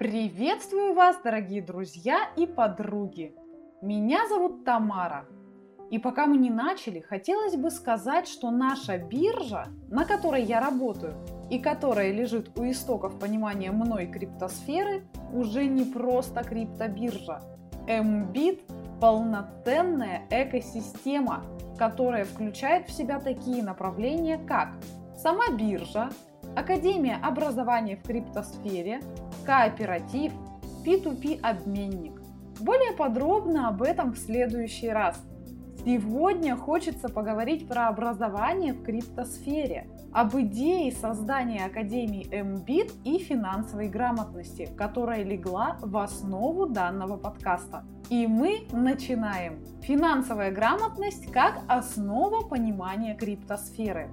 Приветствую вас, дорогие друзья и подруги! Меня зовут Тамара. И пока мы не начали, хотелось бы сказать, что наша биржа, на которой я работаю, и которая лежит у истоков понимания мной криптосферы, уже не просто криптобиржа. Mbit – полноценная экосистема, которая включает в себя такие направления, как сама биржа, Академия образования в криптосфере, кооператив, P2P обменник. Более подробно об этом в следующий раз. Сегодня хочется поговорить про образование в криптосфере, об идее создания Академии MBIT и финансовой грамотности, которая легла в основу данного подкаста. И мы начинаем. Финансовая грамотность как основа понимания криптосферы.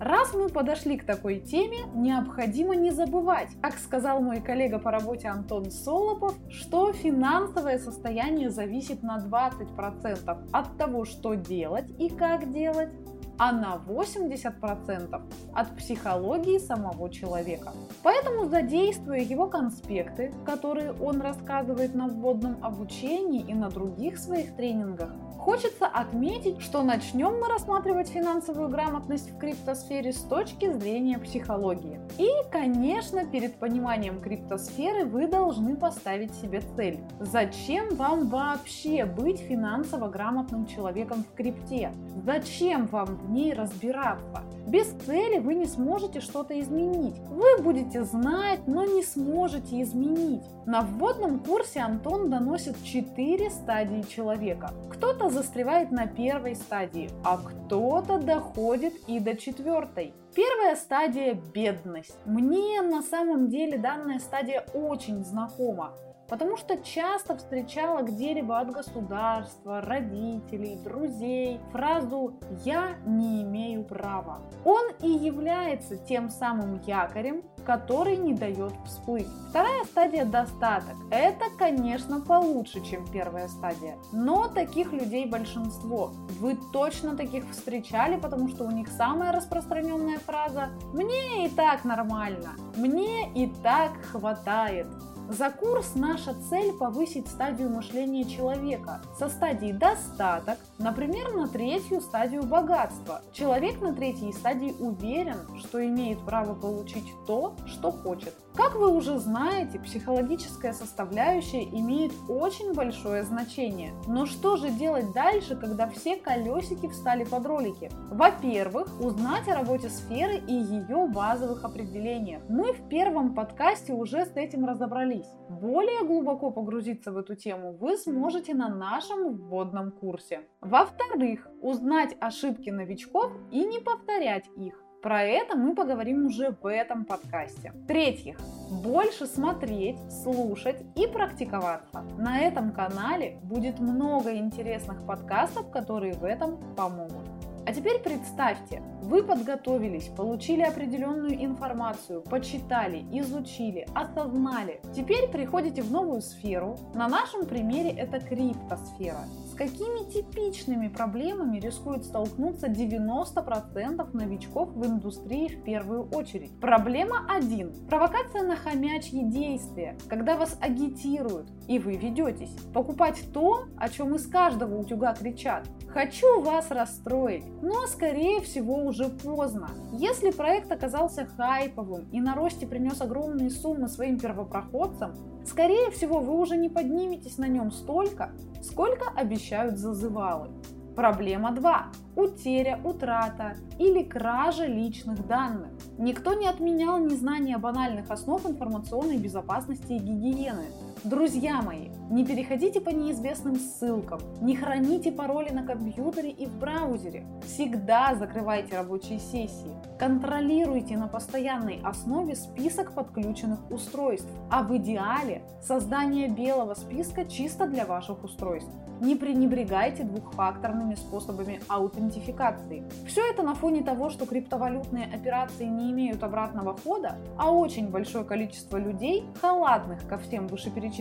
Раз мы подошли к такой теме, необходимо не забывать, как сказал мой коллега по работе Антон Солопов, что финансовое состояние зависит на 20% от того, что делать и как делать, а на 80% от психологии самого человека. Поэтому, задействуя его конспекты, которые он рассказывает на вводном обучении и на других своих тренингах, Хочется отметить, что начнем мы рассматривать финансовую грамотность в криптосфере с точки зрения психологии. И, конечно, перед пониманием криптосферы вы должны поставить себе цель. Зачем вам вообще быть финансово грамотным человеком в крипте? Зачем вам в ней разбираться? Без цели вы не сможете что-то изменить. Вы будете знать, но не сможете изменить. На вводном курсе Антон доносит 4 стадии человека. Кто-то застревает на первой стадии, а кто-то доходит и до четвертой. Первая стадия – бедность. Мне на самом деле данная стадия очень знакома потому что часто встречала где-либо от государства, родителей, друзей фразу «я не имею права». Он и является тем самым якорем, который не дает всплыть. Вторая стадия – достаток. Это, конечно, получше, чем первая стадия, но таких людей большинство. Вы точно таких встречали, потому что у них самая распространенная фраза «мне и так нормально», «мне и так хватает», за курс наша цель повысить стадию мышления человека со стадии достаток, например, на третью стадию богатства. Человек на третьей стадии уверен, что имеет право получить то, что хочет. Как вы уже знаете, психологическая составляющая имеет очень большое значение. Но что же делать дальше, когда все колесики встали под ролики? Во-первых, узнать о работе сферы и ее базовых определениях. Мы в первом подкасте уже с этим разобрались. Более глубоко погрузиться в эту тему вы сможете на нашем вводном курсе. Во-вторых, узнать ошибки новичков и не повторять их. Про это мы поговорим уже в этом подкасте. В-третьих, больше смотреть, слушать и практиковаться. На этом канале будет много интересных подкастов, которые в этом помогут. А теперь представьте, вы подготовились, получили определенную информацию, почитали, изучили, осознали. Теперь приходите в новую сферу. На нашем примере это криптосфера. С какими типичными проблемами рискует столкнуться 90% новичков в индустрии в первую очередь? Проблема 1. Провокация на хомячьи действия, когда вас агитируют, и вы ведетесь. Покупать то, о чем из каждого утюга кричат. Хочу вас расстроить, но скорее всего уже поздно. Если проект оказался хайповым и на росте принес огромные суммы своим первопроходцам, скорее всего вы уже не подниметесь на нем столько, сколько обещают зазывалы. Проблема 2. Утеря, утрата или кража личных данных. Никто не отменял незнание банальных основ информационной безопасности и гигиены. Друзья мои, не переходите по неизвестным ссылкам, не храните пароли на компьютере и в браузере. Всегда закрывайте рабочие сессии. Контролируйте на постоянной основе список подключенных устройств, а в идеале создание белого списка чисто для ваших устройств. Не пренебрегайте двухфакторными способами аутентификации. Все это на фоне того, что криптовалютные операции не имеют обратного хода, а очень большое количество людей, халатных ко всем вышеперечисленным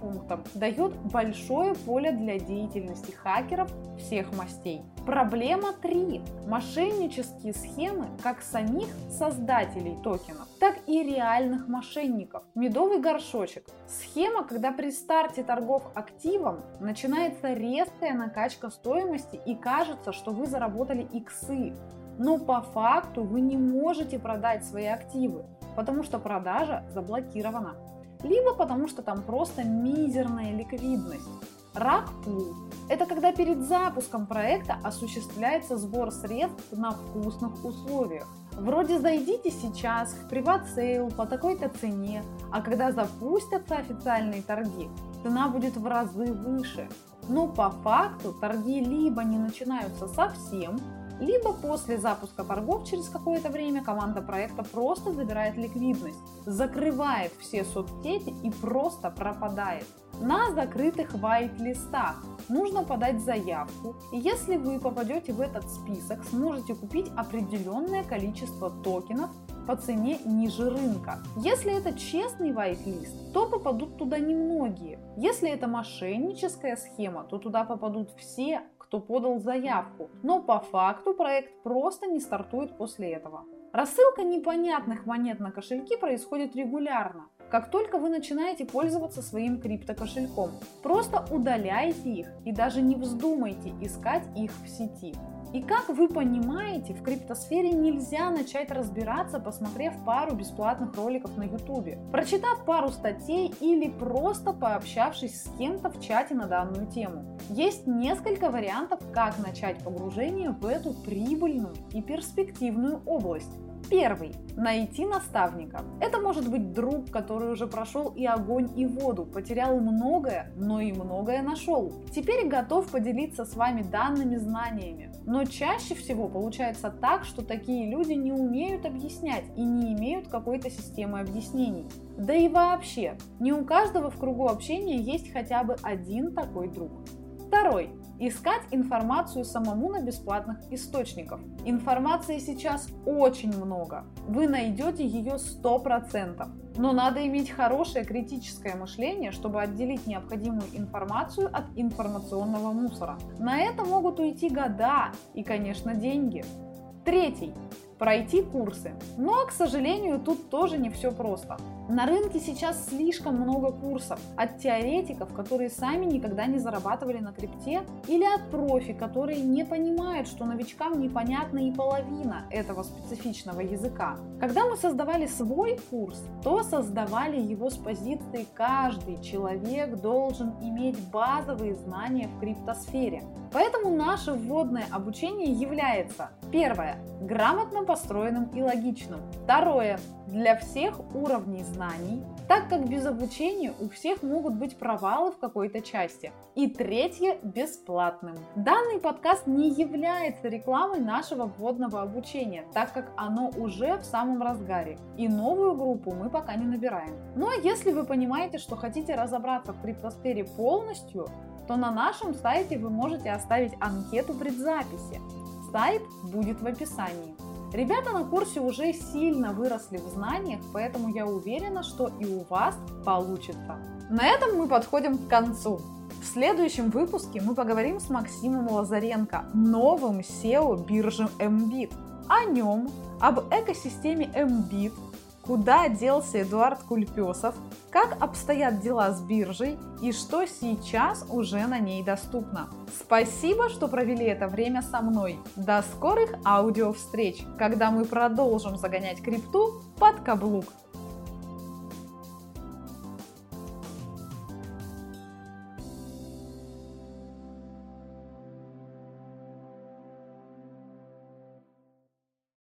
пунктам, дает большое поле для деятельности хакеров всех мастей. Проблема 3. Мошеннические схемы как самих создателей токенов, так и реальных мошенников. Медовый горшочек. Схема, когда при старте торгов активом начинается резкая накачка стоимости и кажется, что вы заработали иксы. Но по факту вы не можете продать свои активы, потому что продажа заблокирована. Либо потому что там просто мизерная ликвидность. Рак пул – это когда перед запуском проекта осуществляется сбор средств на вкусных условиях. Вроде зайдите сейчас в приват-сейл по такой-то цене, а когда запустятся официальные торги, цена будет в разы выше. Но по факту торги либо не начинаются совсем, либо после запуска торгов через какое-то время команда проекта просто забирает ликвидность, закрывает все соцсети и просто пропадает. На закрытых вайт-листах нужно подать заявку, и если вы попадете в этот список, сможете купить определенное количество токенов по цене ниже рынка. Если это честный whitelist, то попадут туда немногие. Если это мошенническая схема, то туда попадут все, кто подал заявку, но по факту проект просто не стартует после этого. Рассылка непонятных монет на кошельки происходит регулярно. Как только вы начинаете пользоваться своим криптокошельком, просто удаляйте их и даже не вздумайте искать их в сети. И как вы понимаете, в криптосфере нельзя начать разбираться, посмотрев пару бесплатных роликов на ютубе, прочитав пару статей или просто пообщавшись с кем-то в чате на данную тему. Есть несколько вариантов, как начать погружение в эту прибыльную и перспективную область. Первый. Найти наставника. Это может быть друг, который уже прошел и огонь, и воду, потерял многое, но и многое нашел. Теперь готов поделиться с вами данными знаниями. Но чаще всего получается так, что такие люди не умеют объяснять и не имеют какой-то системы объяснений. Да и вообще, не у каждого в кругу общения есть хотя бы один такой друг. Второй. Искать информацию самому на бесплатных источниках. Информации сейчас очень много. Вы найдете ее 100%. Но надо иметь хорошее критическое мышление, чтобы отделить необходимую информацию от информационного мусора. На это могут уйти года и, конечно, деньги. Третий пройти курсы. Но, к сожалению, тут тоже не все просто. На рынке сейчас слишком много курсов от теоретиков, которые сами никогда не зарабатывали на крипте, или от профи, которые не понимают, что новичкам непонятна и половина этого специфичного языка. Когда мы создавали свой курс, то создавали его с позиции каждый человек должен иметь базовые знания в криптосфере. Поэтому наше вводное обучение является первое грамотно построенным и логичным. Второе для всех уровней знаний, так как без обучения у всех могут быть провалы в какой-то части. И третье – бесплатным. Данный подкаст не является рекламой нашего вводного обучения, так как оно уже в самом разгаре, и новую группу мы пока не набираем. Но если вы понимаете, что хотите разобраться в криптосфере полностью, то на нашем сайте вы можете оставить анкету предзаписи. Сайт будет в описании. Ребята на курсе уже сильно выросли в знаниях, поэтому я уверена, что и у вас получится. На этом мы подходим к концу. В следующем выпуске мы поговорим с Максимом Лазаренко, новым SEO биржи MBIT. О нем, об экосистеме MBIT, куда делся Эдуард Кульпесов, как обстоят дела с биржей и что сейчас уже на ней доступно. Спасибо, что провели это время со мной. До скорых аудио встреч, когда мы продолжим загонять крипту под каблук.